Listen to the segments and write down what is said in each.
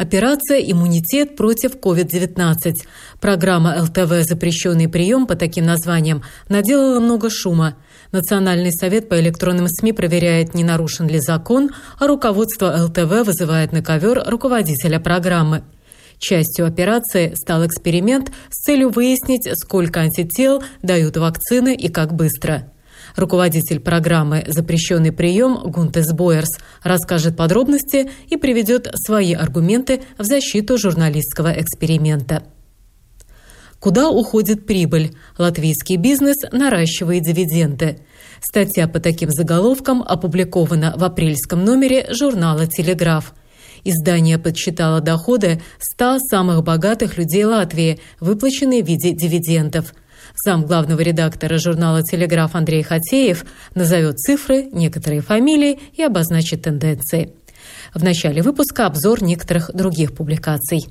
Операция «Иммунитет против COVID-19». Программа ЛТВ «Запрещенный прием» по таким названиям наделала много шума. Национальный совет по электронным СМИ проверяет, не нарушен ли закон, а руководство ЛТВ вызывает на ковер руководителя программы. Частью операции стал эксперимент с целью выяснить, сколько антител дают вакцины и как быстро. Руководитель программы «Запрещенный прием» Гунтес Бойерс расскажет подробности и приведет свои аргументы в защиту журналистского эксперимента. Куда уходит прибыль? Латвийский бизнес наращивает дивиденды. Статья по таким заголовкам опубликована в апрельском номере журнала «Телеграф». Издание подсчитало доходы 100 самых богатых людей Латвии, выплаченные в виде дивидендов. Сам главного редактора журнала «Телеграф» Андрей Хатеев назовет цифры, некоторые фамилии и обозначит тенденции. В начале выпуска обзор некоторых других публикаций.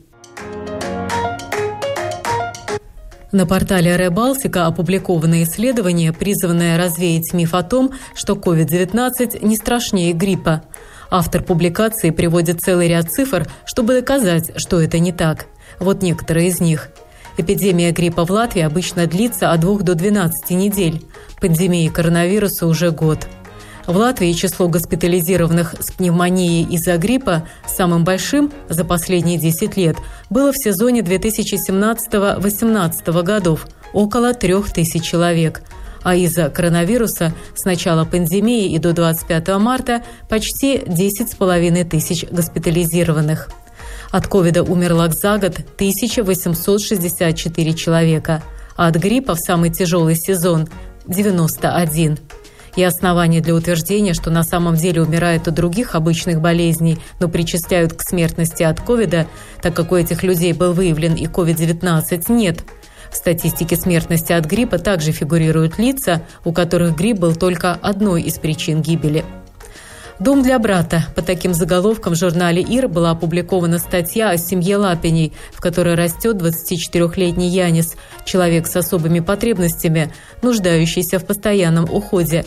На портале Ребалтика опубликовано исследование, призванное развеять миф о том, что COVID-19 не страшнее гриппа. Автор публикации приводит целый ряд цифр, чтобы доказать, что это не так. Вот некоторые из них – Эпидемия гриппа в Латвии обычно длится от 2 до 12 недель. Пандемии коронавируса уже год. В Латвии число госпитализированных с пневмонией из-за гриппа самым большим за последние 10 лет было в сезоне 2017-2018 годов – около 3000 человек. А из-за коронавируса с начала пандемии и до 25 марта почти 10,5 тысяч госпитализированных – от ковида умерло за год 1864 человека, а от гриппа в самый тяжелый сезон – 91. И оснований для утверждения, что на самом деле умирают от других обычных болезней, но причисляют к смертности от ковида, так как у этих людей был выявлен и COVID-19, нет. В статистике смертности от гриппа также фигурируют лица, у которых грипп был только одной из причин гибели – «Дом для брата». По таким заголовкам в журнале «Ир» была опубликована статья о семье Лапиней, в которой растет 24-летний Янис, человек с особыми потребностями, нуждающийся в постоянном уходе.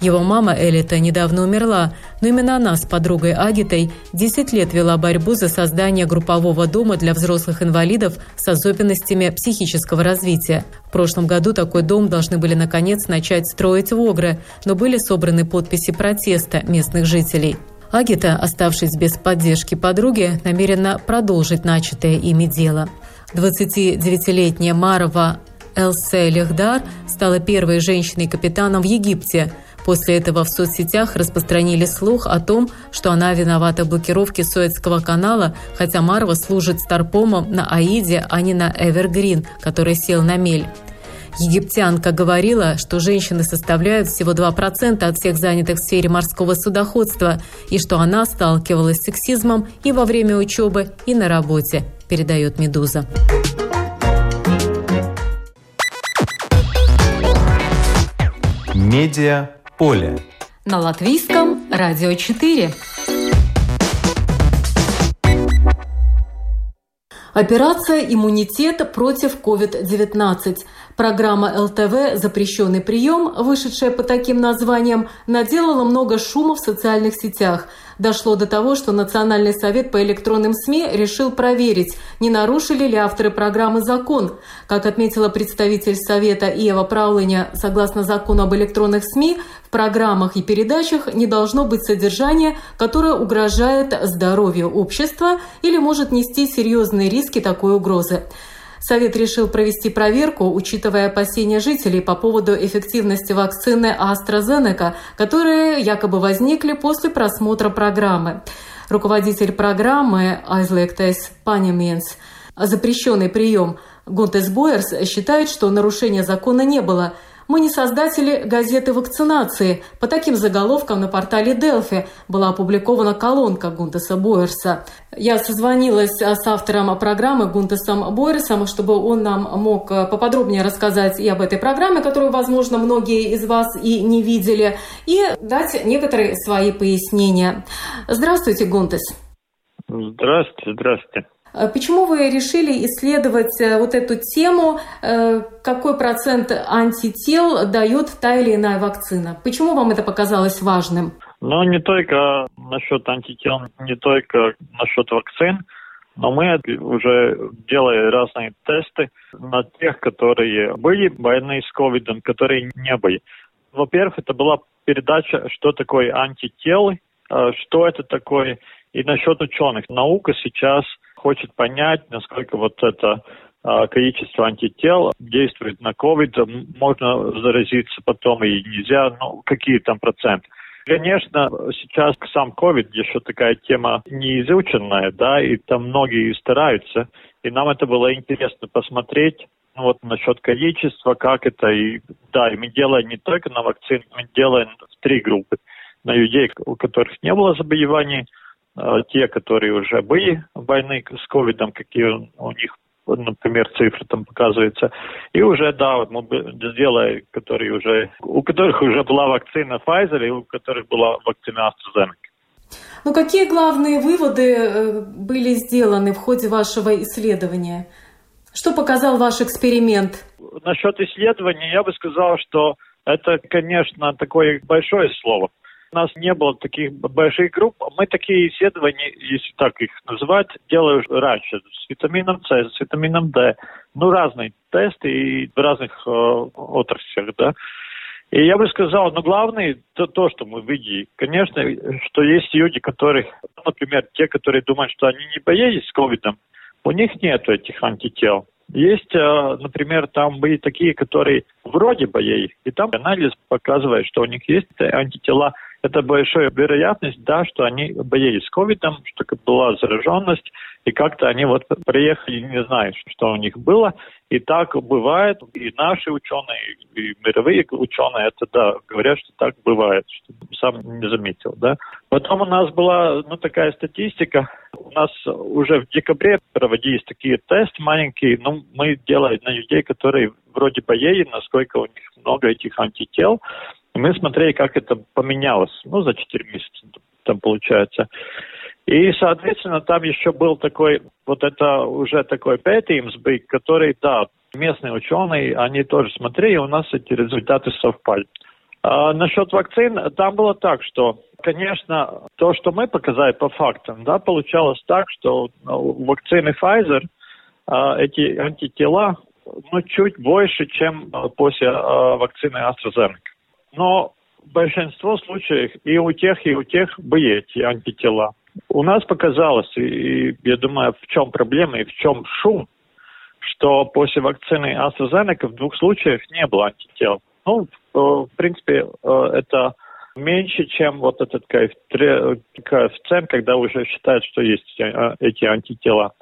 Его мама Элита недавно умерла, но именно она с подругой Агитой 10 лет вела борьбу за создание группового дома для взрослых инвалидов с особенностями психического развития. В прошлом году такой дом должны были наконец начать строить в Огре, но были собраны подписи протеста местных жителей. Агита, оставшись без поддержки подруги, намерена продолжить начатое ими дело. 29-летняя Марова Элсе Лехдар стала первой женщиной-капитаном в Египте – После этого в соцсетях распространили слух о том, что она виновата в блокировке Суэцкого канала, хотя Марва служит старпомом на Аиде, а не на Эвергрин, который сел на мель. Египтянка говорила, что женщины составляют всего 2% от всех занятых в сфере морского судоходства и что она сталкивалась с сексизмом и во время учебы, и на работе, передает «Медуза». Медиа поле. На латвийском радио 4. Операция «Иммунитет против COVID-19». Программа ЛТВ «Запрещенный прием», вышедшая по таким названиям, наделала много шума в социальных сетях – дошло до того, что Национальный совет по электронным СМИ решил проверить, не нарушили ли авторы программы закон. Как отметила представитель Совета Ева Прауленя, согласно закону об электронных СМИ, в программах и передачах не должно быть содержания, которое угрожает здоровью общества или может нести серьезные риски такой угрозы. Совет решил провести проверку, учитывая опасения жителей по поводу эффективности вакцины AstraZeneca, которые якобы возникли после просмотра программы. Руководитель программы Aizliegtais Paņēmiens запрещенный прием Гунтес Бойерс считает, что нарушения закона не было. Мы не создатели газеты вакцинации. По таким заголовкам на портале Делфи была опубликована колонка Гунтеса Бойерса. Я созвонилась с автором программы Гунтесом Бойерсом, чтобы он нам мог поподробнее рассказать и об этой программе, которую, возможно, многие из вас и не видели, и дать некоторые свои пояснения. Здравствуйте, Гунтес. Здравствуйте, здравствуйте. Э, почему вы решили исследовать э, вот эту тему, э, какой процент антител дает та или иная вакцина? Почему вам это показалось важным? Ну, не только насчет антител, не только насчет вакцин, но мы уже делали разные тесты на тех, которые были больны с ковидом, которые не были. Во-первых, это была передача, что такое антителы, что это такое, и насчет ученых. Наука сейчас хочет понять, насколько вот это а, количество антител действует на COVID, можно заразиться потом и нельзя, ну, какие там проценты. Конечно, сейчас сам COVID еще такая тема неизученная, да, и там многие стараются, и нам это было интересно посмотреть, ну, вот насчет количества, как это, и да, и мы делаем не только на вакцин, мы делаем в три группы. На людей, у которых не было заболеваний, те, которые уже были больны с ковидом, какие у них, например, цифры там показываются. И уже, да, вот мы сделали, которые уже, у которых уже была вакцина Pfizer и у которых была вакцина AstraZeneca. Ну, какие главные выводы э, были сделаны в ходе вашего исследования? Что показал ваш эксперимент? Насчет исследования я бы сказал, что это, конечно, такое большое слово. У нас не было таких больших групп. Мы такие исследования, если так их называть, делали раньше с витамином С, с витамином D. Ну, разные тесты и в разных э, отраслях, да. И я бы сказал, ну, главное, то, то, что мы видим, конечно, что есть люди, которые, например, те, которые думают, что они не боялись ковидом, у них нет этих антител. Есть, э, например, там были такие, которые вроде боялись, и там анализ показывает, что у них есть антитела – это большая вероятность, да, что они боялись ковидом, что была зараженность, и как-то они вот приехали, не знают, что у них было. И так бывает, и наши ученые, и мировые ученые это, да, говорят, что так бывает, что сам не заметил, да. Потом у нас была, ну, такая статистика, у нас уже в декабре проводились такие тесты маленькие, ну, мы делали на людей, которые вроде боели, насколько у них много этих антител, мы смотрели, как это поменялось, ну, за 4 месяца там получается. И, соответственно, там еще был такой, вот это уже такой Пэтимсбик, который, да, местные ученые, они тоже смотрели, и у нас эти результаты совпали. А насчет вакцин, там было так, что, конечно, то, что мы показали по фактам, да, получалось так, что у вакцины Pfizer а, эти антитела, ну, чуть больше, чем после а, вакцины AstraZeneca. Но большинство случаев и у тех, и у тех были эти антитела. У нас показалось, и я думаю, в чем проблема и в чем шум, что после вакцины AstraZeneca в двух случаях не было антител. Ну, в принципе, э, это меньше, чем вот этот коэффициент, когда уже считают, что есть э, эти антитела.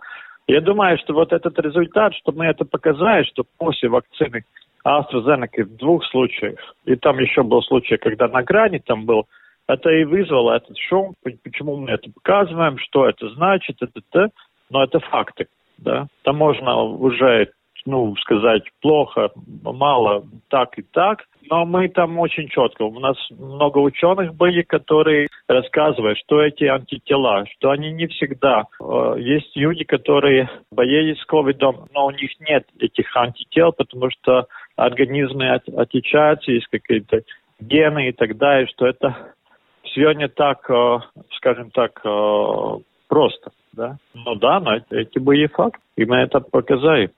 Я думаю, что вот этот результат, что мы это показали, что после вакцины AstraZeneca в двух случаях. И там еще был случай, когда на грани там был. Это и вызвало этот шум. Почему мы это показываем, что это значит, это, это. Но это факты. Да? Там можно уже ну, сказать плохо, мало, так и так. Но мы там очень четко. У нас много ученых были, которые рассказывают, что эти антитела, что они не всегда. Э, есть люди, которые боялись ковидом, но у них нет этих антител, потому что организмы от, отличаются, есть какие-то гены и так далее, что это все не так, э, скажем так, э, просто. Да? Ну да, но эти были факты, и мы это показали.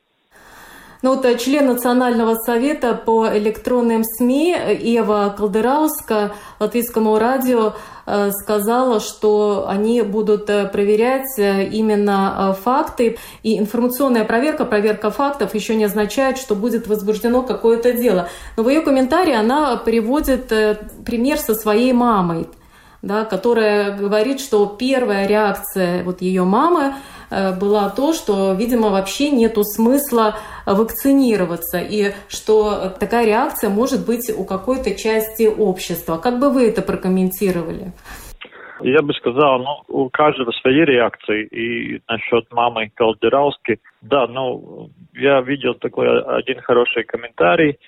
Ну вот э, член Национального совета по электронным СМИ Ева Колдырауска Латвийскому радио э, сказала, что они будут э, проверять именно факты. И информационная проверка, проверка фактов еще не означает, что будет возбуждено какое-то дело. Но в ее комментарии она приводит пример со своей мамой, да, которая говорит, что первая реакция вот ее мамы э, была то, что, видимо, вообще нету смысла вакцинироваться, и что такая реакция может быть у какой-то части общества. Как бы вы это прокомментировали? Я бы сказал, ну, у каждого свои реакции. И насчет мамы Калдерауски, да, ну, я видел такой один хороший комментарий.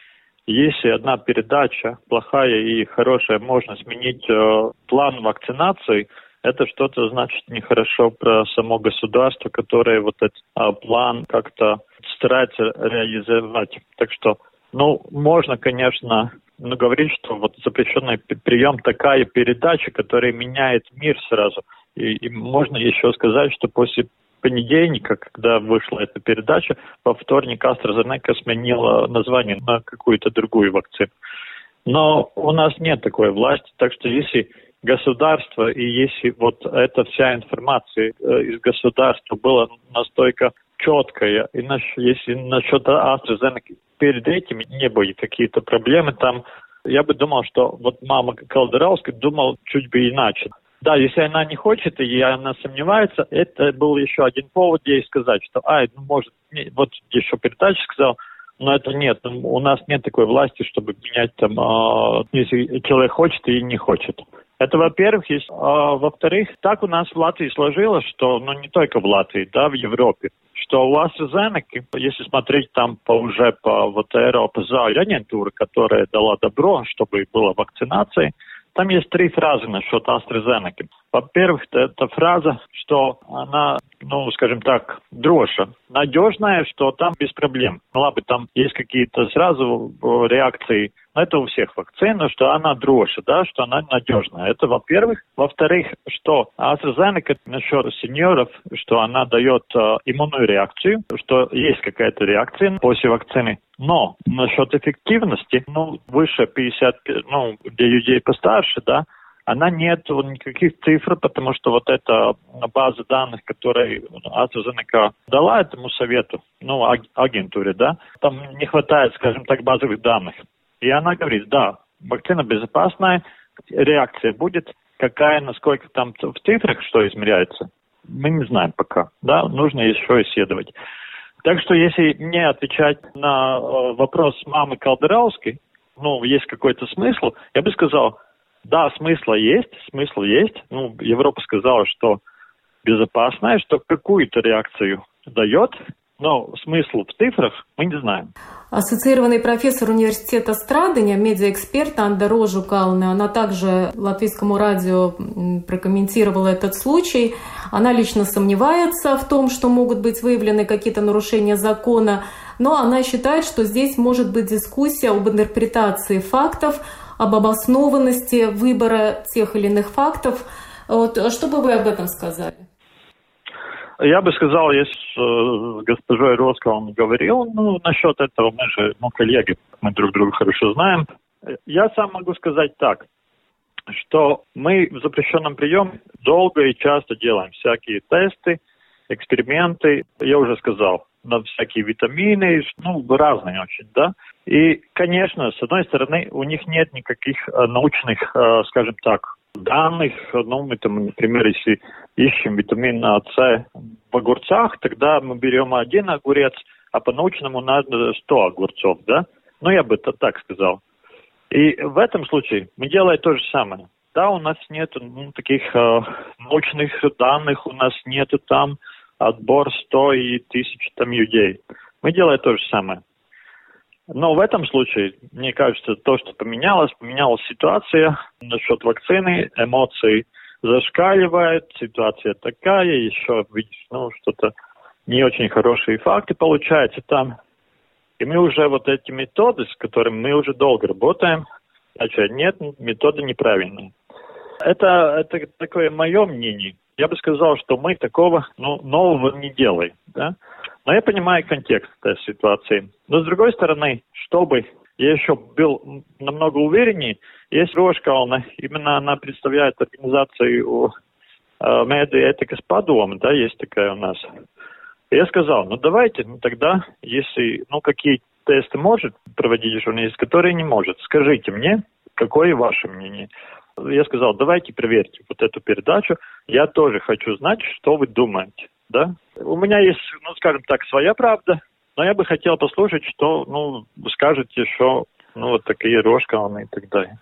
Если одна передача плохая и хорошая, можно сменить э, план вакцинации, это что-то значит нехорошо про само государство, которое вот этот э, план как-то старается реализовать. Так что, ну, можно, конечно, ну, говорить, что вот запрещенный прием такая передача, которая меняет мир сразу. И, и можно еще сказать, что после понедельника, когда вышла эта передача, во вторник AstraZeneca сменила название на какую-то другую вакцину. Но у нас нет такой власти, так что если государство и если вот эта вся информация э, из государства была настолько четкая, и если насчет AstraZeneca перед этим не были какие-то проблемы там, я бы думал, что вот мама Колдеровская думал чуть бы иначе. Да, если она не хочет и она сомневается, это был еще один повод ей сказать, что, ай, ну, может, не, вот еще передача сказал, но это нет, ну, у нас нет такой власти, чтобы менять там, э, если человек хочет и не хочет. Это, во-первых, есть. А, во-вторых, так у нас в Латвии сложилось, что, ну, не только в Латвии, да, в Европе, что у AstraZeneca, если смотреть там по, уже по вот Европе за агентуры, которая дала добро, чтобы была вакцинация, там есть три фразы насчет AstraZeneca. Во-первых, это фраза, что она, ну, скажем так, дрожжа, надежная, что там без проблем. Ладно, там есть какие-то сразу э, реакции это у всех вакцин, что она дрожжа, да, что она надежная. Это во-первых. Во-вторых, что AstraZeneca насчет сеньоров, что она дает э, иммунную реакцию, что есть какая-то реакция после вакцины. Но насчет эффективности, ну, выше 50, ну, для людей постарше, да, она нет никаких цифр, потому что вот эта база данных, которую AstraZeneca дала этому совету, ну, агентуре, да, там не хватает, скажем так, базовых данных. И она говорит, да, вакцина безопасная, реакция будет, какая, насколько там в цифрах что измеряется, мы не знаем пока, да, нужно еще исследовать. Так что если не отвечать на э, вопрос мамы Калдерауской, ну, есть какой-то смысл, я бы сказал, да, смысла есть, смысл есть. Ну, Европа сказала, что безопасная, что какую-то реакцию дает, но смысл в цифрах мы не знаем. Ассоциированный профессор университета Страдания, медиаэксперт Анда Рожу Кална, она также латвийскому радио прокомментировала этот случай. Она лично сомневается в том, что могут быть выявлены какие-то нарушения закона, но она считает, что здесь может быть дискуссия об интерпретации фактов, об обоснованности выбора тех или иных фактов. Вот, что бы вы об этом сказали? Я бы сказал, если с госпожой Роско он говорил, ну, насчет этого мы же, ну, коллеги, мы друг друга хорошо знаем. Я сам могу сказать так, что мы в запрещенном приеме долго и часто делаем всякие тесты, эксперименты, я уже сказал, на всякие витамины, ну, разные очень, да. И, конечно, с одной стороны, у них нет никаких э, научных, э, скажем так, данных. Ну, мы там, например, если ищем витамин С в огурцах, тогда мы берем один огурец, а по-научному надо 100 огурцов, да? Ну, я бы это так сказал. И в этом случае мы делаем то же самое. Да, у нас нет ну, таких э, научных данных, у нас нет там отбор 100 и тысяч там людей. Мы делаем то же самое. Но в этом случае, мне кажется, то, что поменялось, поменялась ситуация насчет вакцины, эмоции зашкаливают, ситуация такая, еще видишь, ну, что-то не очень хорошие факты получаются там. И мы уже вот эти методы, с которыми мы уже долго работаем, значит, нет, методы неправильные. Это, это такое мое мнение. Я бы сказал, что мы такого ну, нового не делаем. Да? Но я понимаю контекст этой ситуации. Но с другой стороны, чтобы я еще был намного увереннее, есть Рошка, она, именно она представляет организацию э, медиа этика с подумом, да, есть такая у нас. я сказал, ну давайте, ну тогда, если, ну какие тесты может проводить журналист, которые не может, скажите мне, какое ваше мнение. Я сказал, давайте проверьте вот эту передачу, я тоже хочу знать, что вы думаете да? У меня есть, ну, скажем так, своя правда, но я бы хотел послушать, что, ну, скажете, что, ну, вот такие рожка и так далее.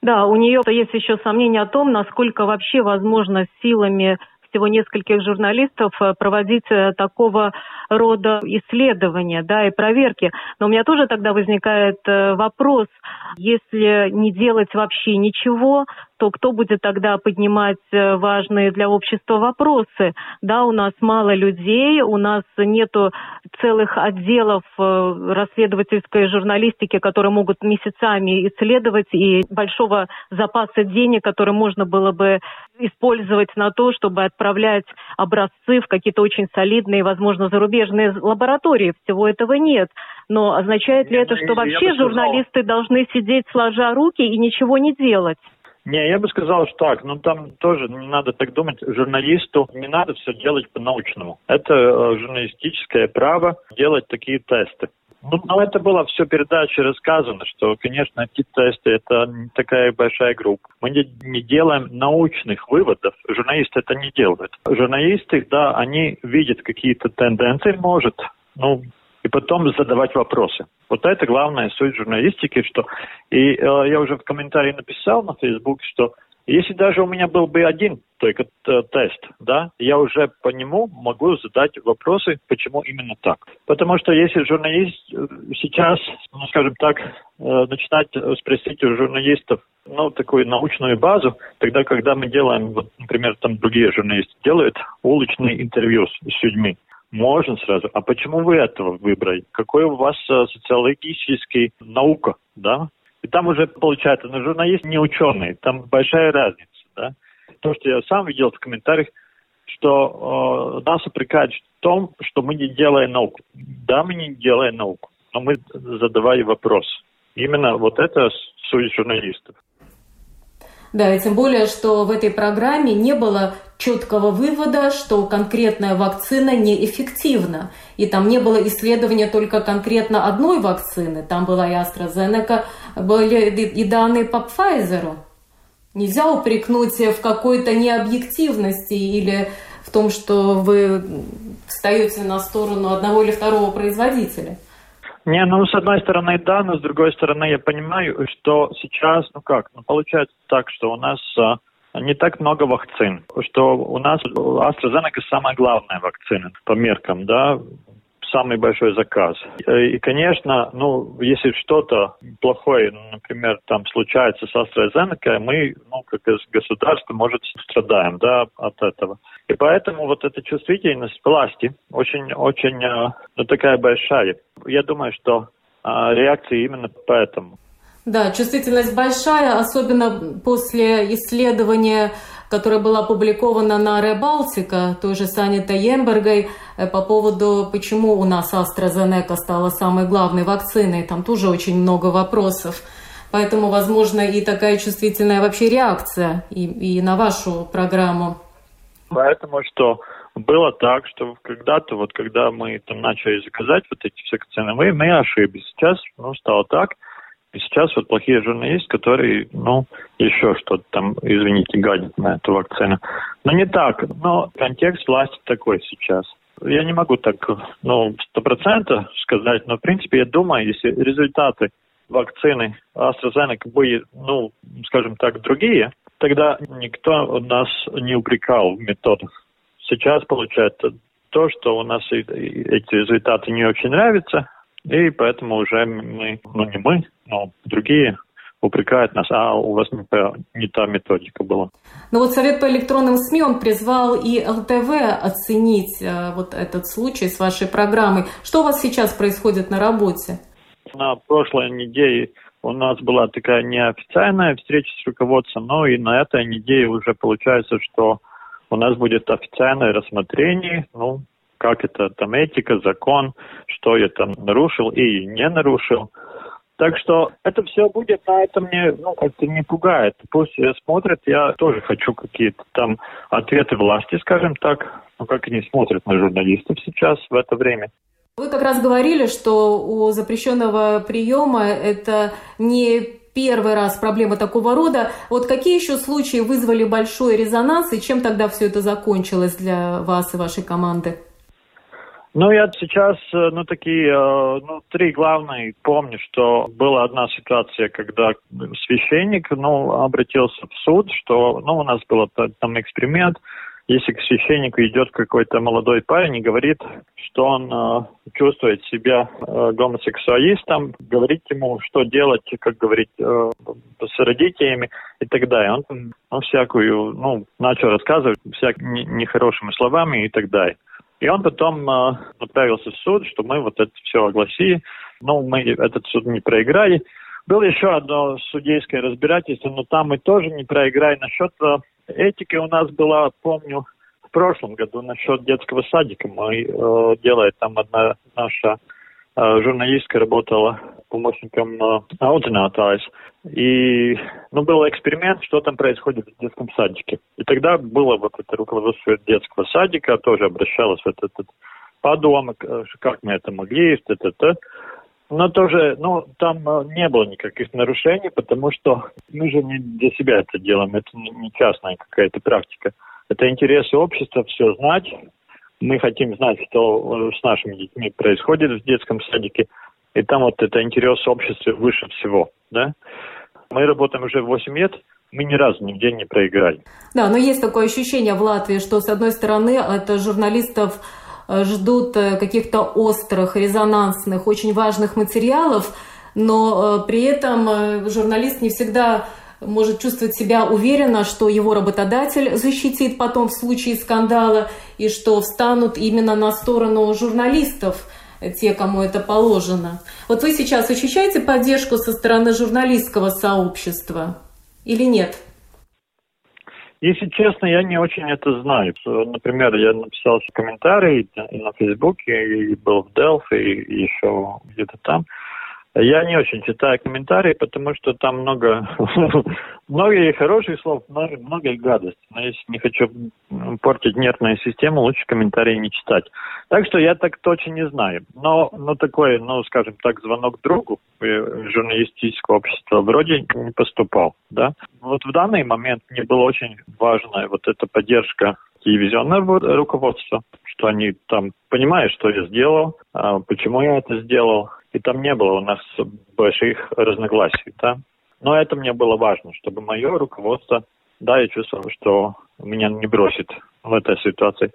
Да, у нее есть еще сомнения о том, насколько вообще возможно силами всего нескольких журналистов э, проводить э, такого рода исследования да, и проверки. Но у меня тоже тогда возникает э, вопрос, если не делать вообще ничего, то кто будет тогда поднимать важные для общества вопросы? Да, у нас мало людей, у нас нету целых отделов расследовательской журналистики, которые могут месяцами исследовать, и большого запаса денег, который можно было бы использовать на то, чтобы отправлять образцы в какие-то очень солидные, возможно, зарубежные лаборатории. Всего этого нет. Но означает ли это, что вообще журналисты должны сидеть сложа руки и ничего не делать? Не, я бы сказал, что так, но там тоже не надо так думать. Журналисту не надо все делать по-научному. Это э, журналистическое право делать такие тесты. Ну, но это было все передаче рассказано, что, конечно, эти тесты – это не такая большая группа. Мы не, не делаем научных выводов, журналисты это не делают. Журналисты, да, они видят какие-то тенденции, может, ну, потом задавать вопросы. Вот это главная суть журналистики, что и э, я уже в комментарии написал на Facebook, что если даже у меня был бы один только тест, да, я уже по нему могу задать вопросы, почему именно так. Потому что если журналист э, сейчас, ну, скажем так, э, начинать спросить у журналистов, ну, такую научную базу, тогда, когда мы делаем, вот, например, там другие журналисты делают уличные интервью с людьми, можно сразу. А почему вы этого выбрали? Какой у вас э, социологический наука, да? И там уже получается, ну, журналист не ученый, там большая разница, да. То, что я сам видел в комментариях, что э, нас упрекают в том, что мы не делаем науку. Да, мы не делаем науку, но мы задавали вопрос. Именно вот это суть журналистов. Да, и тем более, что в этой программе не было четкого вывода, что конкретная вакцина неэффективна. И там не было исследования только конкретно одной вакцины. Там была и AstraZeneca, были и данные по Pfizer. Нельзя упрекнуть в какой-то необъективности или в том, что вы встаете на сторону одного или второго производителя. Не, ну, с одной стороны, да, но с другой стороны, я понимаю, что сейчас, ну как, ну, получается так, что у нас а, не так много вакцин, что у нас AstraZeneca самая главная вакцина по меркам, да, самый большой заказ. И, конечно, ну, если что-то плохое, например, там случается с AstraZeneca, мы, ну, как государство, может, страдаем, да, от этого. И поэтому вот эта чувствительность власти очень-очень, э, ну, такая большая. Я думаю, что а, реакции именно поэтому. Да, чувствительность большая, особенно после исследования, которое было опубликовано на Ребалтика, той же Сани Таембергой, э, по поводу, почему у нас AstraZeneca стала самой главной вакциной. Там тоже очень много вопросов. Поэтому, возможно, и такая чувствительная вообще реакция и, и на вашу программу. Поэтому что было так, что когда-то, вот когда мы там начали заказать вот эти все вакцины, мы, мы ошиблись. Сейчас ну, стало так, и сейчас вот плохие журналисты, которые, ну, еще что-то там, извините, гадят на эту вакцину. Но не так. Но контекст власти такой сейчас. Я не могу так, ну, сто процентов сказать, но, в принципе, я думаю, если результаты вакцины AstraZeneca были, ну, скажем так, другие, тогда никто нас не упрекал в методах. Сейчас получается то, что у нас эти результаты не очень нравятся, и поэтому уже мы, ну не мы, но другие упрекают нас, а у вас не та, не та методика была. Но вот Совет по электронным СМИ, он призвал и ЛТВ оценить э, вот этот случай с вашей программой. Что у вас сейчас происходит на работе? На прошлой неделе у нас была такая неофициальная встреча с руководством, но и на этой неделе уже получается, что у нас будет официальное рассмотрение, ну, как это там этика, закон, что я там нарушил и не нарушил. Так что это все будет, а это мне ну, как-то не пугает. Пусть смотрят, я тоже хочу какие-то там ответы власти, скажем так, ну как они смотрят на журналистов сейчас в это время. Вы как раз говорили, что у запрещенного приема это не первый раз проблема такого рода. Вот какие еще случаи вызвали большой резонанс и чем тогда все это закончилось для вас и вашей команды? Ну, я сейчас, э, ну, такие, э, ну, три главные помню, что была одна ситуация, когда священник, ну, обратился в суд, что, ну, у нас был там эксперимент, если к священнику идет какой-то молодой парень и говорит, что он э, чувствует себя э, гомосексуалистом, говорить ему, что делать, как говорить э, с родителями и так далее. Он, он всякую, ну, начал рассказывать всякими нехорошими словами и так далее. И он потом э, отправился в суд, что мы вот это все огласили. Но мы этот суд не проиграли. Было еще одно судейское разбирательство, но там мы тоже не проиграли. Насчет э, этики у нас была, помню, в прошлом году насчет детского садика. Мы э, делали там одна наша журналистка работала помощником э, аудинаторис. И, ну, был эксперимент, что там происходит в детском садике. И тогда было вот это руководство детского садика, тоже обращалось в этот, этот подумок, э, как мы это могли, т -т -т. Но тоже, ну, там э, не было никаких нарушений, потому что мы же не для себя это делаем, это не частная какая-то практика. Это интересы общества, все знать. Мы хотим знать, что с нашими детьми происходит в детском садике. И там вот это интерес общества выше всего, да. Мы работаем уже 8 лет, мы ни разу нигде не проиграли. Да, но есть такое ощущение в Латвии, что, с одной стороны, это журналистов э, ждут э, каких-то острых, резонансных, очень важных материалов, но э, при этом журналист не всегда может чувствовать себя уверенно, что его работодатель защитит потом в случае скандала, и что встанут именно на сторону журналистов – те, кому это положено. Вот вы сейчас ощущаете поддержку со стороны журналистского сообщества или нет? Если честно, я не очень это знаю. Например, я написал комментарий и на Фейсбуке, и был в Делфи, и еще где-то там. Я не очень читаю комментарии, потому что там много, много и хороших слов, много, много и гадостей. Но если не хочу портить нервную систему, лучше комментарии не читать. Так что я так точно не знаю. Но, но такой, ну, скажем так, звонок другу журналистического общества вроде не поступал, да. Вот в данный момент мне было очень важно вот эта поддержка телевизионного руководства, что они там понимают, что я сделал, а почему я это сделал, и там не было у нас больших разногласий, да. Но это мне было важно, чтобы мое руководство, да, я чувствовал, что меня не бросит в этой ситуации.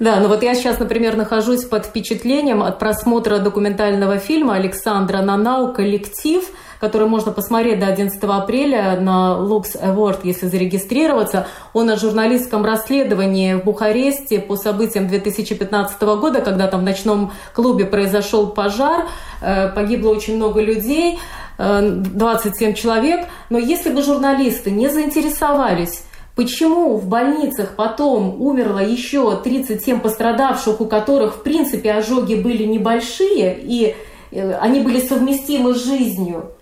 Да, ну вот я сейчас, например, нахожусь под впечатлением от просмотра документального фильма Александра Нанау «Коллектив», который можно посмотреть до 11 апреля на Lux Award, если зарегистрироваться. Он о журналистском расследовании в Бухаресте по событиям 2015 года, когда там в ночном клубе произошел пожар, э, погибло очень много людей, 27 э, человек. Но если бы журналисты не заинтересовались Почему в больницах потом умерло еще 37 пострадавших, у которых, в принципе, ожоги были небольшие, и э, они были совместимы с жизнью?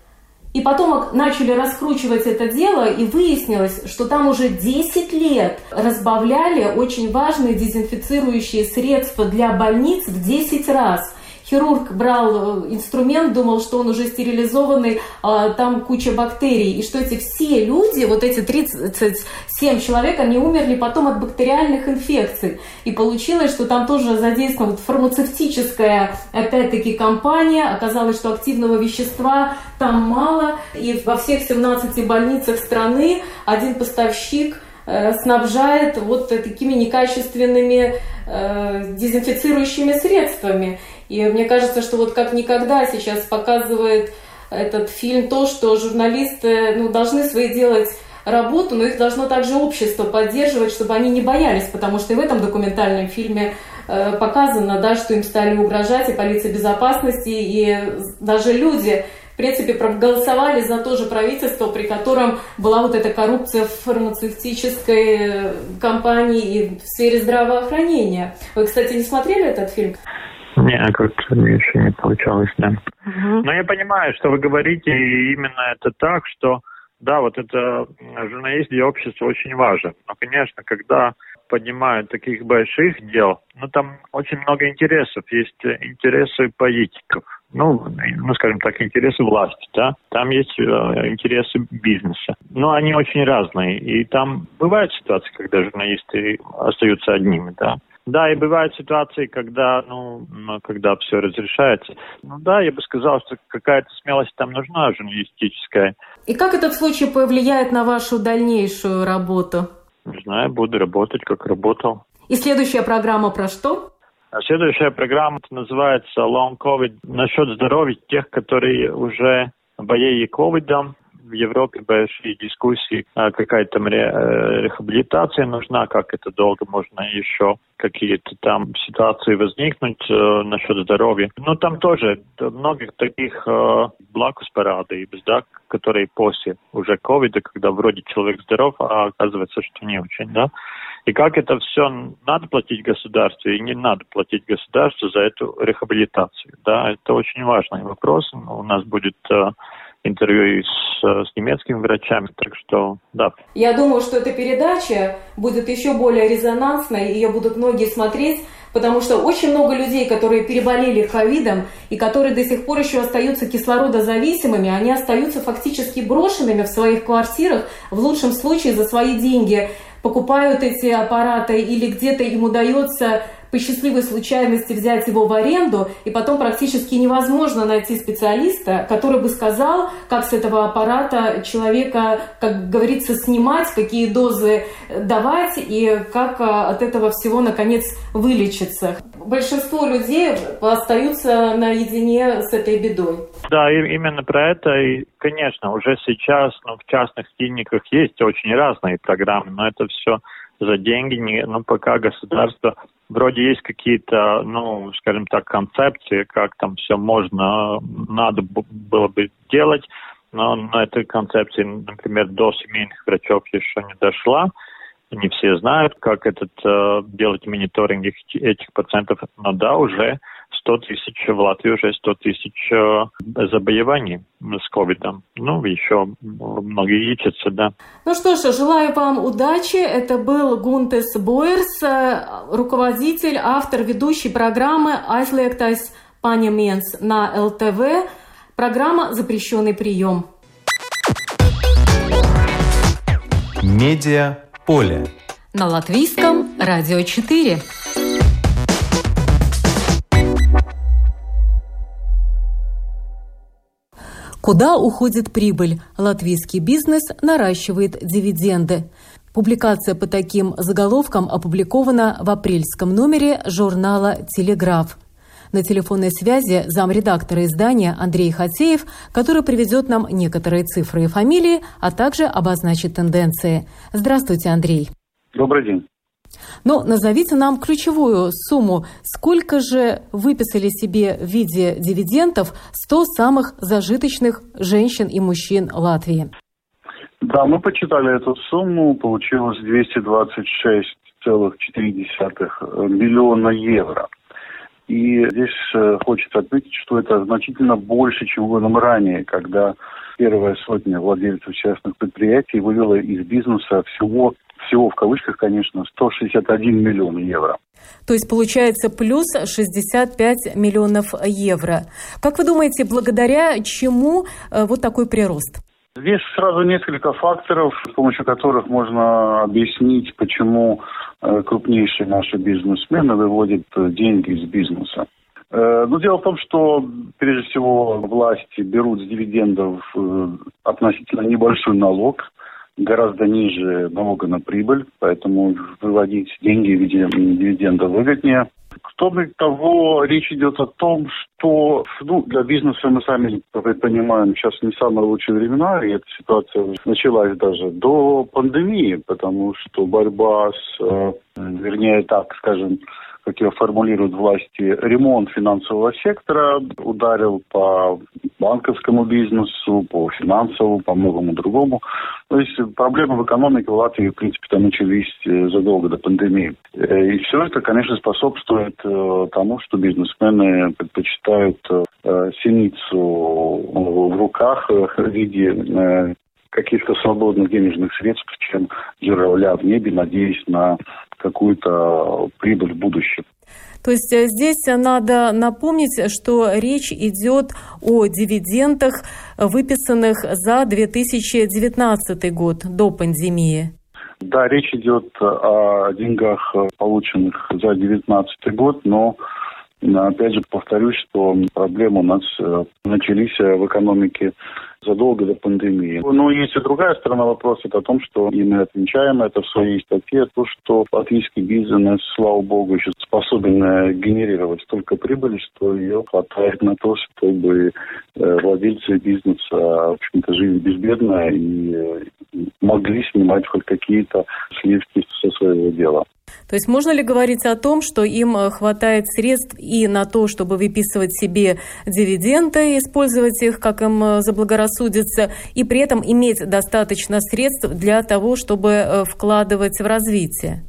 И потом начали раскручивать это дело, и выяснилось, что там уже 10 лет разбавляли очень важные дезинфицирующие средства для больниц в 10 раз – хирург брал э, инструмент, думал, что он уже стерилизованный, а там куча бактерий, и что эти все люди, вот эти 37 человек, они умерли потом от бактериальных инфекций. И получилось, что там тоже задействована фармацевтическая, опять-таки, компания. Оказалось, что активного вещества там мало, и во всех 17 больницах страны один поставщик э, снабжает вот такими некачественными э, дезинфицирующими средствами. И мне кажется, что вот как никогда сейчас показывает этот фильм то, что журналисты ну, должны свои делать работу, но их должно также общество поддерживать, чтобы они не боялись, потому что и в этом документальном фильме э, показано, да, что им стали угрожать и полиция безопасности, и даже люди, в принципе, проголосовали за то же правительство, при котором была вот эта коррупция в фармацевтической э, компании и в сфере здравоохранения. Вы, кстати, не смотрели этот фильм? Не, как-то еще не получалось, да. Угу. Но я понимаю, что вы говорите, и именно это так, что да, вот это журналист для общества очень важен. Но, конечно, когда поднимают таких больших дел, ну, там очень много интересов. Есть интересы политиков, ну, ну, скажем так, интересы власти, да. Там есть э, интересы бизнеса. Но они очень разные. И там бывают ситуации, когда журналисты остаются одними, да. Да, и бывают ситуации, когда, ну, когда все разрешается. Ну да, я бы сказал, что какая-то смелость там нужна журналистическая. И как этот случай повлияет на вашу дальнейшую работу? Не знаю, буду работать, как работал. И следующая программа про что? А следующая программа называется Long COVID насчет здоровья тех, которые уже болеют ковидом в Европе большие дискуссии, а какая там э, рехабилитация нужна, как это долго можно еще какие-то там ситуации возникнуть э, насчет здоровья. Но там тоже многих таких э, благоспорадий, да, которые после уже ковида, когда вроде человек здоров, а оказывается, что не очень, да. И как это все надо платить государству и не надо платить государству за эту рехабилитацию, да, это очень важный вопрос. У нас будет э, интервью с, с немецкими врачами, так что да. Я думаю, что эта передача будет еще более резонансной, ее будут многие смотреть, потому что очень много людей, которые переболели ковидом и которые до сих пор еще остаются кислородозависимыми, они остаются фактически брошенными в своих квартирах, в лучшем случае за свои деньги покупают эти аппараты или где-то им удается по счастливой случайности взять его в аренду, и потом практически невозможно найти специалиста, который бы сказал, как с этого аппарата человека, как говорится, снимать, какие дозы давать и как а, от этого всего, наконец, вылечиться. Большинство людей остаются наедине с этой бедой. Да, именно про это. И, конечно, уже сейчас ну, в частных клиниках есть очень разные программы, но это все за деньги, не, ну, пока государство, вроде есть какие-то, ну, скажем так, концепции, как там все можно, надо было бы делать, но на этой концепции, например, до семейных врачов еще не дошла. Не все знают, как этот э, делать мониторинг этих, этих пациентов, но да, уже 100 тысяч, в Латвии уже 100 тысяч э, заболеваний с ковидом. Ну, еще многие лечатся, да. Ну что ж, желаю вам удачи. Это был Гунтес Бойерс, э, руководитель, автор, ведущий программы «Aizliegtais paņemiens» на ЛТВ. Программа «Запрещенный прием». Медиа поле. На латвийском радио 4. Куда уходит прибыль? Латвийский бизнес наращивает дивиденды. Публикация по таким заголовкам опубликована в апрельском номере журнала «Телеграф». На телефонной связи замредактора издания Андрей Хатеев, который приведет нам некоторые цифры и фамилии, а также обозначит тенденции. Здравствуйте, Андрей. Добрый день. Но назовите нам ключевую сумму. Сколько же выписали себе в виде дивидендов 100 самых зажиточных женщин и мужчин Латвии? Да, мы почитали эту сумму, получилось 226,4 миллиона евро. И здесь э, хочется отметить, что это значительно больше, чем годом ранее, когда первая сотня владельцев частных предприятий вывела из бизнеса всего всего в кавычках, конечно, 161 миллион евро. То есть получается плюс 65 миллионов евро. Как вы думаете, благодаря чему э, вот такой прирост? Здесь сразу несколько факторов, с помощью которых можно объяснить, почему э, крупнейшие наши бизнесмены выводят э, деньги из бизнеса. Ну, дело в том, что, прежде всего, власти берут с дивидендов относительно небольшой налог – гораздо ниже налога на прибыль, поэтому выводить деньги в виде дивиденда выгоднее. Кроме того, речь идет о том, что ну, для бизнеса мы сами понимаем, сейчас не самые лучшие времена, и эта ситуация началась даже до пандемии, потому что борьба с, э, вернее так скажем, как ее формулируют власти, ремонт финансового сектора ударил по банковскому бизнесу, по финансовому, по многому другому. То есть проблемы в экономике в Латвии, в принципе, там начались э, задолго до пандемии. Э, и все это, конечно, способствует э, тому, что бизнесмены предпочитают синицу в руках в виде каких-то свободных денежных средств, чем журавля в небе, надеясь на какую-то прибыль в будущем. То есть э, здесь надо напомнить, что речь идет о дивидендах, выписанных за 2019 год до пандемии. Да, речь идет о деньгах, полученных за 2019 год, но опять же повторюсь, что проблемы у нас э, начались в экономике задолго до пандемии. Но есть и другая сторона вопроса, это о том, что и мы отмечаем это в своей статье, то, что латвийский бизнес, слава богу, еще способен э, генерировать столько прибыли, что ее хватает на то, чтобы э, владельцы бизнеса, в общем-то, жили безбедно и э, могли снимать хоть какие-то сливки со своего дела. То есть можно ли говорить о том, что им хватает средств и на то, чтобы выписывать себе дивиденды, использовать их, как им э, заблагорассудится, и при этом иметь достаточно средств для того, чтобы э, вкладывать в развитие?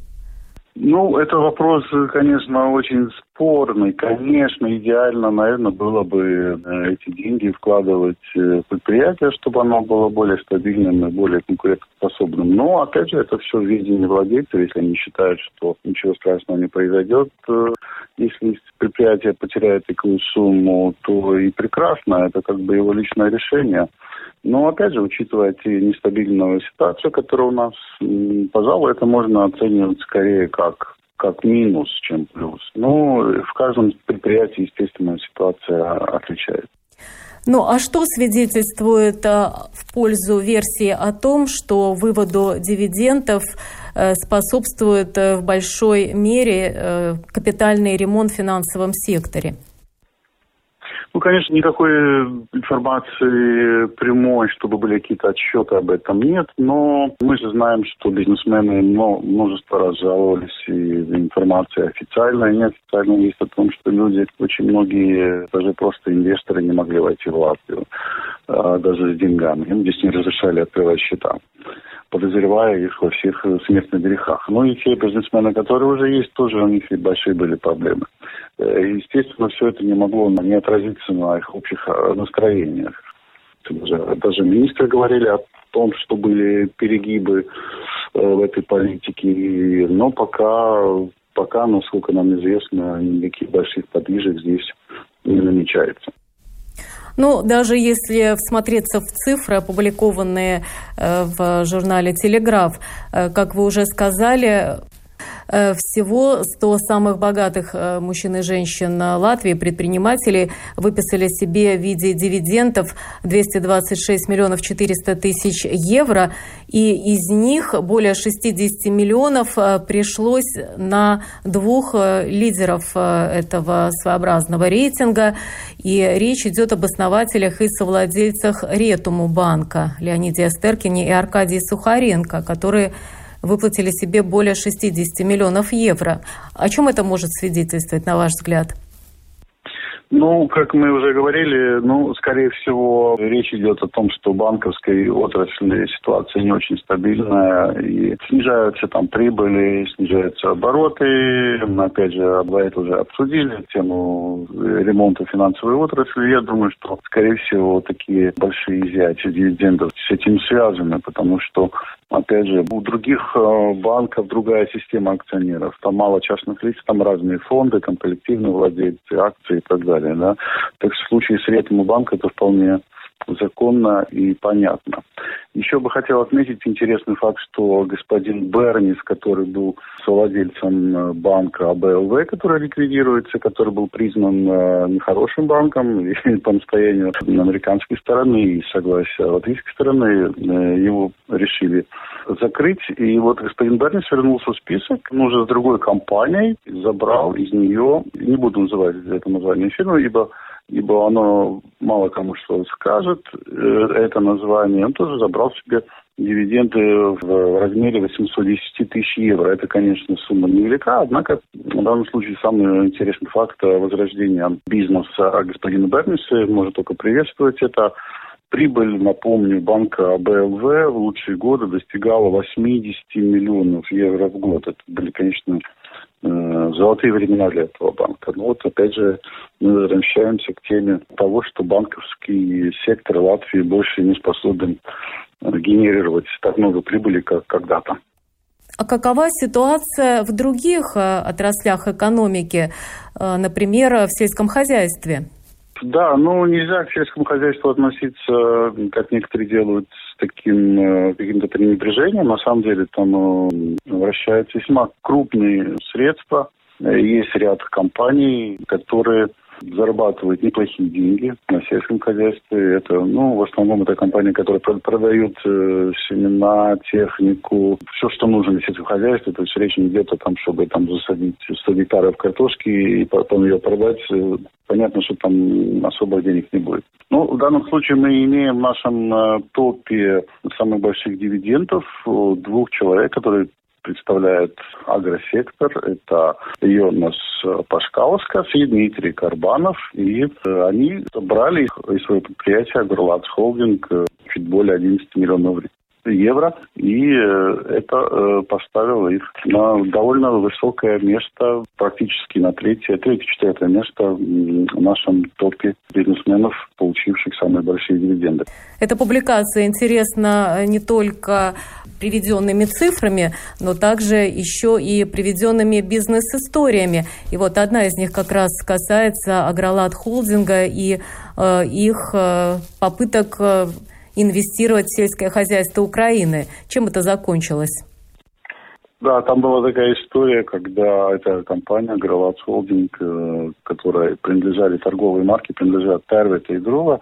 Ну, это вопрос, конечно, очень спорный. Конечно, идеально, наверное, было бы э, эти деньги вкладывать в предприятие, чтобы оно было более стабильным и более конкурентоспособным. Но, опять же, это все в видении владельцев. Если они считают, что ничего страшного не произойдет, э, если предприятие потеряет такую сумму, то и прекрасно. Это как бы его личное решение. Но, опять же, учитывая те нестабильную ситуацию, которая у нас, пожалуй, это можно оценивать скорее как как минус, чем плюс. Но в каждом предприятии, естественно, ситуация отличается. Ну а что свидетельствует э, в пользу версии о том, что выводу дивидендов э, способствует э, в большой мере капитальный ремонт в финансовом секторе? Ну, конечно, никакой информации прямой, чтобы были какие-то отчеты об этом, нет. Но мы же знаем, что бизнесмены множество раз жаловались, и информация официальная и неофициальная есть о том, что люди, очень многие, даже просто инвесторы не могли войти в Латвию, а, даже с деньгами. Им здесь не разрешали открывать счета подозревая их во всех смертных грехах. Ну и те бизнесмены, которые уже есть, тоже у них и большие были проблемы. Э, естественно, все это не могло не отразиться на их общих э, настроениях. Даже, даже министры говорили о том, что были перегибы э, в этой политике, но пока, пока, насколько нам известно, никаких больших подвижек здесь не намечается. Ну, даже если всмотреться в цифры, опубликованные в журнале «Телеграф», как вы уже сказали, Э, всего 100 самых богатых э, мужчин и женщин Латвии, предпринимателей, выписали себе в виде дивидендов 226 миллионов 400 тысяч евро, и из них более 60 миллионов э, пришлось на двух лидеров этого своеобразного рейтинга. И речь идет об основателях и совладельцах Ретуму банка Леониде Астеркине и Аркадии Сухаренко, которые выплатили себе более 60 миллионов евро. О чем это может свидетельствовать, на ваш взгляд? Ну, как мы уже говорили, ну, скорее всего, речь идет о том, что в банковской отрасли ситуация не очень стабильная, и снижаются там прибыли, снижаются обороты. Мы, опять же, об этом уже обсудили, тему ремонта финансовой отрасли. Я думаю, что, скорее всего, такие большие изъятия дивидендов с этим связаны, потому что Опять же, у других э, банков другая система акционеров. Там мало частных лиц, там разные фонды, там коллективные владельцы, акции и так далее. Да? Так в случае с Ретому банка это вполне законно и понятно. Еще бы хотел отметить интересный факт, что господин Бернис, который был совладельцем э, банка АБЛВ, который ликвидируется, который был признан э, нехорошим банком и по настоянию американской стороны и согласия латвийской стороны, э, его решили закрыть. И вот господин Бернис вернулся в список, но уже с другой компанией, забрал из нее, не буду называть это название фирмы, ибо ибо оно мало кому что скажет, э, это название. Он тоже забрал себе дивиденды в размере 810 тысяч евро. Это, конечно, сумма невелика, однако в данном случае самый интересный факт возрождения бизнеса господина Берниса может только приветствовать это. Прибыль, напомню, банка АБЛВ в лучшие годы достигала 80 миллионов евро в год. Это были, конечно, золотые времена для этого банка. Но вот опять же мы возвращаемся к теме того, что банковский сектор Латвии больше не способен э, генерировать так много прибыли, как когда-то. А какова ситуация в других э, отраслях экономики, например, в сельском хозяйстве? Да, ну нельзя к сельскому хозяйству относиться, как некоторые делают, таким э, каким-то пренебрежением. На самом деле там вращаются весьма крупные средства. Есть ряд компаний, которые зарабатывают неплохие деньги на сельском хозяйстве. Это, ну, в основном это компании, которые продают э, семена, технику, все, что нужно для сельского. То есть речь не идет о том, чтобы там засадить 100 гектаров картошки и потом ее продать. Э, понятно, что там особых денег не будет. Ну, в данном случае мы имеем в нашем э, топе самых больших дивидендов э, двух человек, которые представляет агросектор. Это Йонас Пашкаускас и Дмитрий Карбанов. И э, они собрали из своего предприятия Агролац Холдинг э, чуть более 11 миллионов евро, и э, это поставило их на довольно высокое место, практически на третье, третье-четвертое место в нашем топе бизнесменов, получивших самые большие дивиденды. Эта публикация интересна не только приведенными цифрами, но также еще и приведенными бизнес-историями. И вот одна из них как раз касается Агролад Холдинга и э, их э, попыток э, инвестировать в сельское хозяйство Украины. Чем это закончилось? Да, там была такая история, когда эта компания Агролад Холдинг, э, которая принадлежали торговые марки, принадлежат Тервет и Дрова,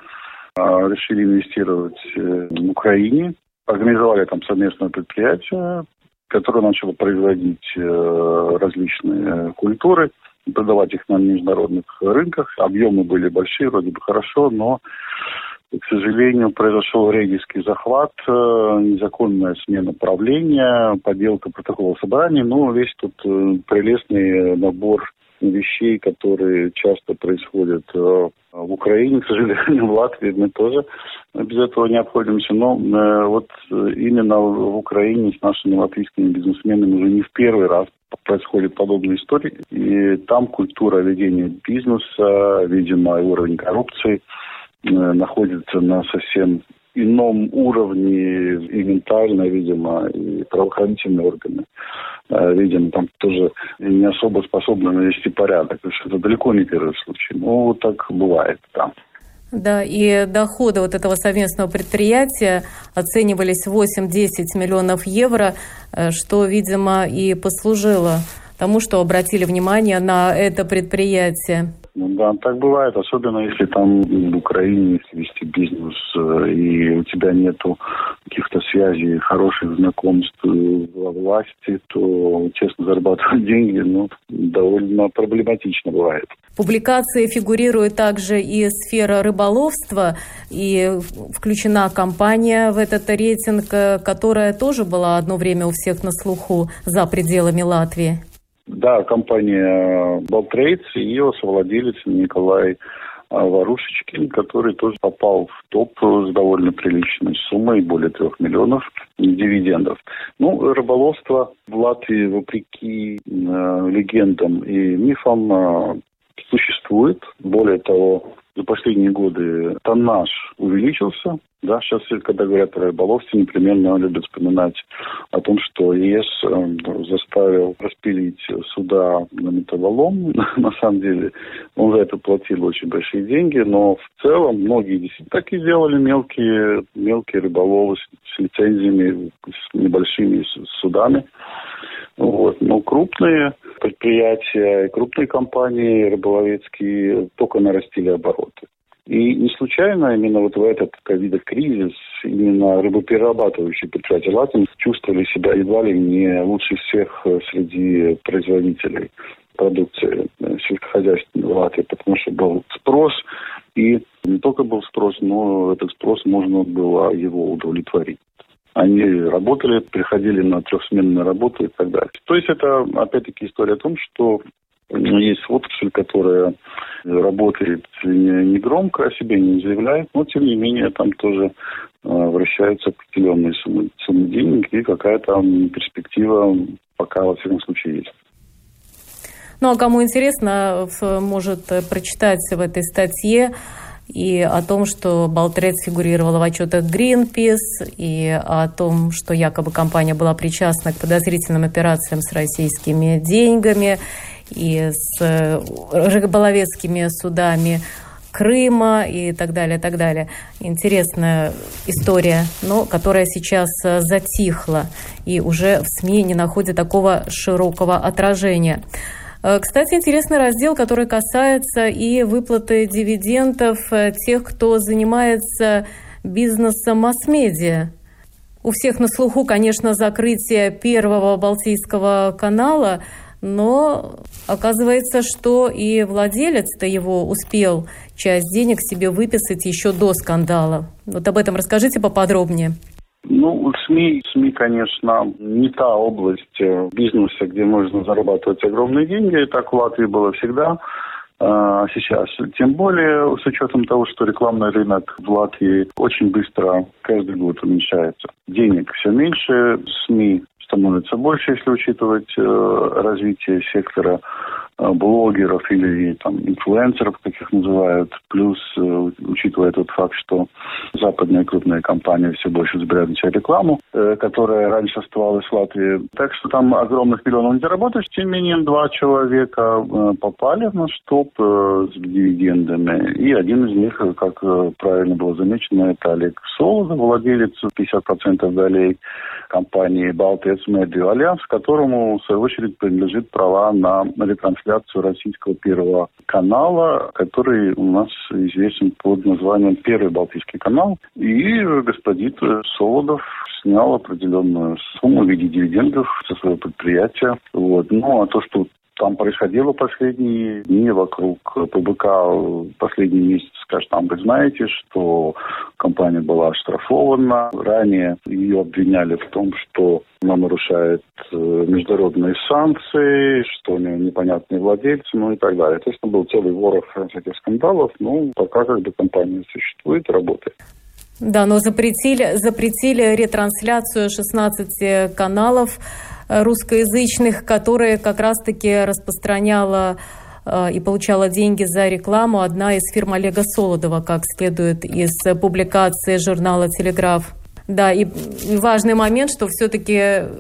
э, решили инвестировать э, в Украине организовали там совместное предприятие, которое начало производить э, различные культуры, продавать их на международных рынках. Объемы были большие, вроде бы хорошо, но, к сожалению, произошел рейдерский захват, э, незаконная смена правления, подделка протокола собраний. Ну, весь тут э, прелестный набор вещей, которые часто происходят э, в Украине, к сожалению, в Латвии мы тоже без этого не обходимся. Но вот именно в Украине с нашими латвийскими бизнесменами уже не в первый раз происходит подобные истории. И там культура ведения бизнеса, видимо, уровень коррупции находится на совсем ином уровне и ментально, видимо, и правоохранительные органы, э, видимо, там тоже не особо способны навести порядок. То есть это далеко не первый случай. Но вот так бывает там. Да, и доходы вот этого совместного предприятия оценивались 8-10 миллионов евро, э, что, видимо, и послужило тому, что обратили внимание на это предприятие. Ну да, так бывает, особенно если там в Украине, если вести бизнес, э, и у тебя нету каких-то связей, хороших знакомств э, во власти, то, честно, зарабатывать деньги, ну, довольно проблематично бывает. Публикации фигурирует также и сфера рыболовства, и включена компания в этот рейтинг, э, которая тоже была одно время у всех на слуху за пределами Латвии. Да, компания Балтрейдс и ее совладелец Николай а, Ворушечкин, который тоже попал в топ с довольно приличной суммой, более трех миллионов дивидендов. Ну, рыболовство в Латвии, вопреки э, легендам и мифам, э, существует. Более того, за последние годы тоннаж увеличился. Да, сейчас, когда говорят о рыболовстве, непременно любят вспоминать о том, что ЕС э, заставил распилить суда на металлолом. на самом деле он за это платил очень большие деньги, но в целом многие действительно так и делали мелкие, мелкие рыболовы с, с лицензиями, с небольшими судами. Вот. Но крупные предприятия, крупные компании рыболовецкие только нарастили обороты. И не случайно именно вот в этот ковид-кризис именно рыбоперерабатывающие предприятия Латвии чувствовали себя едва ли не лучше всех среди производителей продукции сельскохозяйственной в Латвии, потому что был спрос, и не только был спрос, но этот спрос можно было его удовлетворить. Они работали, приходили на трехсменную работу и так далее. То есть это, опять-таки, история о том, что есть отрасль, которая работает не, громко, о себе не заявляет, но тем не менее там тоже э, вращаются определенные суммы, суммы денег и какая-то перспектива пока во всяком случае есть. Ну а кому интересно, может прочитать в этой статье и о том, что Болтрец фигурировала в отчетах Greenpeace, и о том, что якобы компания была причастна к подозрительным операциям с российскими деньгами и с э, рыболовецкими судами. Крыма и так далее, так далее. Интересная история, но которая сейчас э, затихла и уже в СМИ не находит такого широкого отражения. Э, кстати, интересный раздел, который касается и выплаты дивидендов э, тех, кто занимается бизнесом масс-медиа. У всех на слуху, конечно, закрытие первого Балтийского канала, но оказывается, что и владелец-то его успел часть денег себе выписать еще до скандала. Вот об этом расскажите поподробнее. Ну, СМИ, СМИ, конечно, не та область э, бизнеса, где можно зарабатывать огромные деньги. Так в Латвии было всегда. А сейчас. Тем более с учетом того, что рекламный рынок в Латвии очень быстро каждый год уменьшается. Денег все меньше, СМИ становится больше, если учитывать э, развитие сектора Э, блогеров или там инфлюенсеров, как их называют, плюс э, учитывая тот факт, что западные крупные компании все больше забирают на себя рекламу, э, которая раньше оставалась в Латвии. Так что там огромных миллионов не заработаешь. Тем не менее, два человека попали на стоп с дивидендами. И один из них, как правильно было замечено, это Олег Солодов, владелец 50% долей компании Baltic Media Альянс, которому, в свою очередь, принадлежит права на ретрансляцию трансляцию российского первого канала, который у нас известен под названием Первый Балтийский канал. И господин Солодов снял определенную сумму в виде дивидендов со своего предприятия. Вот. Ну, а то, что там происходило последние дни вокруг ПБК последний месяц, скажем, вы знаете, что компания была оштрафована. Ранее ее обвиняли в том, что она нарушает э, международные санкции, что у нее непонятные владельцы, ну и так далее. То есть там был целый ворох этих скандалов. Ну, пока как бы компания существует, работает. Да, но запретили, запретили ретрансляцию 16 каналов русскоязычных, которые как раз-таки распространяла э, и получала деньги за рекламу одна из фирм Олега Солодова, как следует из публикации журнала «Телеграф». Да, и важный момент, что все-таки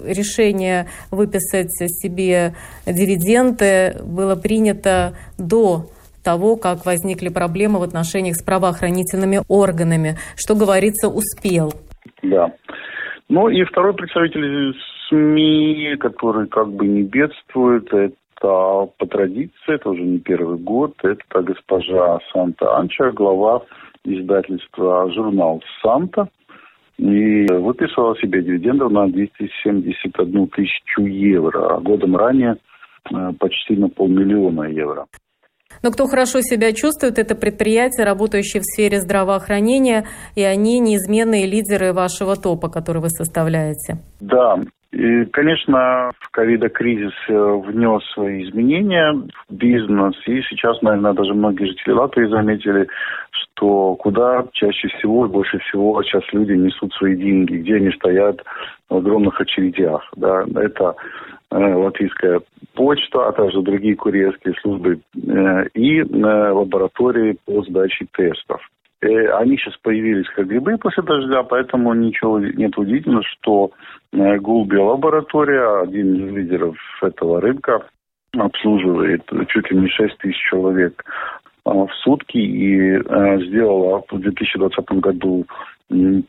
решение выписать себе дивиденды было принято до того, как возникли проблемы в отношениях с правоохранительными органами. Что говорится, успел. Да. Ну и второй представитель СМИ, который как бы не бедствует, это по традиции, это уже не первый год, это госпожа Санта Анча, глава издательства журнал «Санта». И выписала себе дивидендов на 271 тысячу евро, а годом ранее э, почти на полмиллиона евро. Но кто хорошо себя чувствует, это предприятия, работающие в сфере здравоохранения, и они неизменные лидеры вашего топа, который вы составляете. Да, и, конечно, ковида-кризис э, внес свои изменения в бизнес, и сейчас, наверное, даже многие жители Латвии заметили, что куда чаще всего больше всего сейчас люди несут свои деньги, где они стоят в огромных очередях. Да? Это э, латвийская почта, а также другие курьерские службы э, и лаборатории по сдаче тестов. Э, они сейчас появились как грибы после дождя, поэтому ничего нет удивительного, что э, Гулби лаборатория, один из лидеров этого рынка, обслуживает чуть ли не 6 тысяч человек э, в сутки и сделала в 2020 году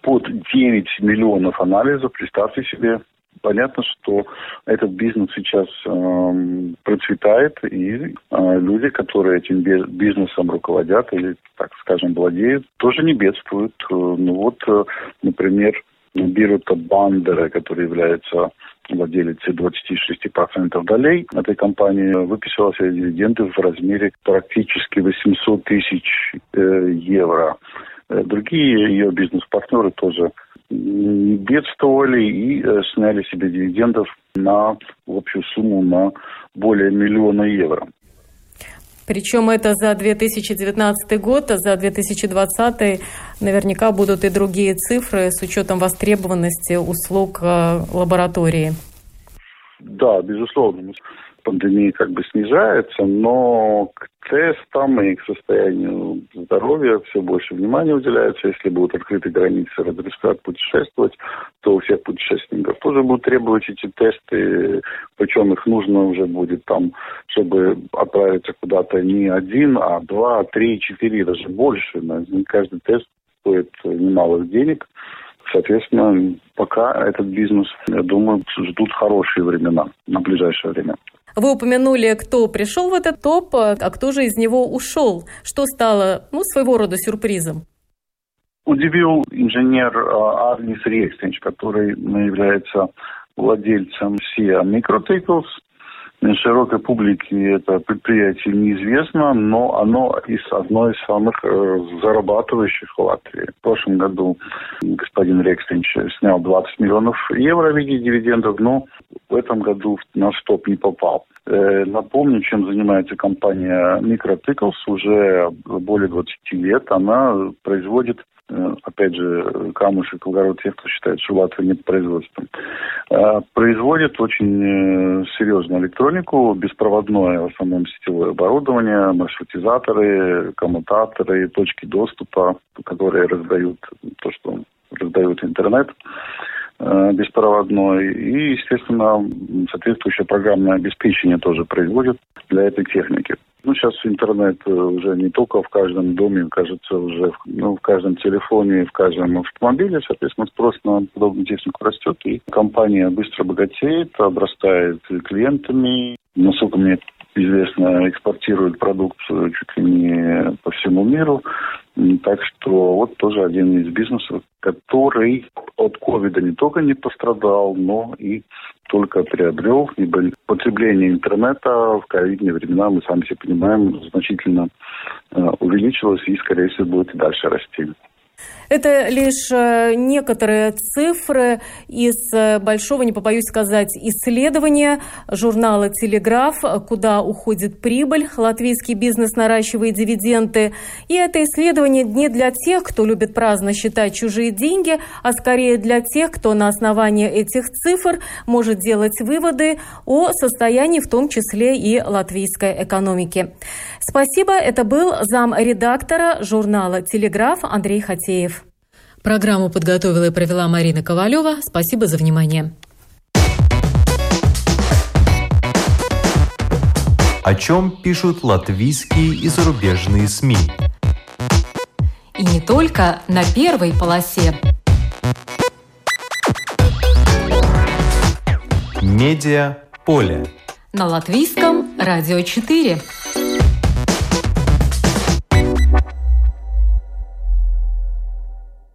под 9 миллионов анализов. Представьте себе, понятно, что этот бизнес сейчас э, процветает, и э, люди, которые этим бизнесом руководят или, так скажем, владеют, тоже не бедствуют. Э, ну вот, э, например, Бирута Бандера, который является владелицей 26% долей этой компании, выписала себе дивиденды в размере практически 800 тысяч э, евро. Э, другие ее бизнес-партнеры тоже бедствовали и э, сняли себе дивидендов на общую сумму на более миллиона евро. Причем это за 2019 год, а за 2020 наверняка будут и другие цифры с учетом востребованности услуг э, лаборатории. Да, безусловно. Пандемии как бы снижается, но к тестам и к состоянию здоровья все больше внимания уделяется. Если будут открыты границы, разрешат путешествовать, то у всех путешественников тоже будут требовать эти тесты, причем их нужно уже будет там, чтобы отправиться куда-то не один, а два, три, четыре, даже больше. Каждый тест стоит немалых денег. Соответственно, пока этот бизнес, я думаю, ждут хорошие времена на ближайшее время. Вы упомянули, кто пришел в этот топ, а кто же из него ушел. Что стало, ну, своего рода сюрпризом? Удивил инженер а, Арнис Рекстенч, который является владельцем SIA Microtickles – широкой публике это предприятие неизвестно, но оно из одно из самых э, зарабатывающих в Латвии. В прошлом году господин Рекстенч снял 20 миллионов евро в виде дивидендов, но в этом году на стоп не попал. Э, напомню, чем занимается компания Microtickles уже более 20 лет. Она производит опять же, камушек тех, кто считает, что Латвия нет производства, э, производит очень э, серьезную электронику, беспроводное, в основном сетевое оборудование, маршрутизаторы, коммутаторы, точки доступа, которые раздают то, что раздают интернет беспроводной. И, естественно, соответствующее программное обеспечение тоже производит для этой техники. Ну, сейчас интернет э, уже не только в каждом доме, кажется, уже в, ну, в каждом телефоне, в каждом автомобиле. Соответственно, спрос на подобную технику растет, и компания быстро богатеет, обрастает клиентами. Насколько мне известно, экспортирует продукцию чуть ли не по всему миру. Так что вот тоже один из бизнесов, который от ковида не только не пострадал, но и только приобрел, ибо потребление интернета в ковидные времена, мы сами все понимаем, значительно э, увеличилось и, скорее всего, будет и дальше расти. Это лишь э, некоторые цифры из э, большого, не побоюсь сказать, исследования журнала «Телеграф», куда уходит прибыль, латвийский бизнес наращивает дивиденды. И это исследование не для тех, кто любит праздно считать чужие деньги, а скорее для тех, кто на основании этих цифр может делать выводы о состоянии в том числе и латвийской экономики. Спасибо. Это был зам редактора журнала «Телеграф» Андрей Хатеев. Программу подготовила и провела Марина Ковалева. Спасибо за внимание. О чем пишут латвийские и зарубежные СМИ? И не только на первой полосе. Медиа поле. На латвийском радио 4.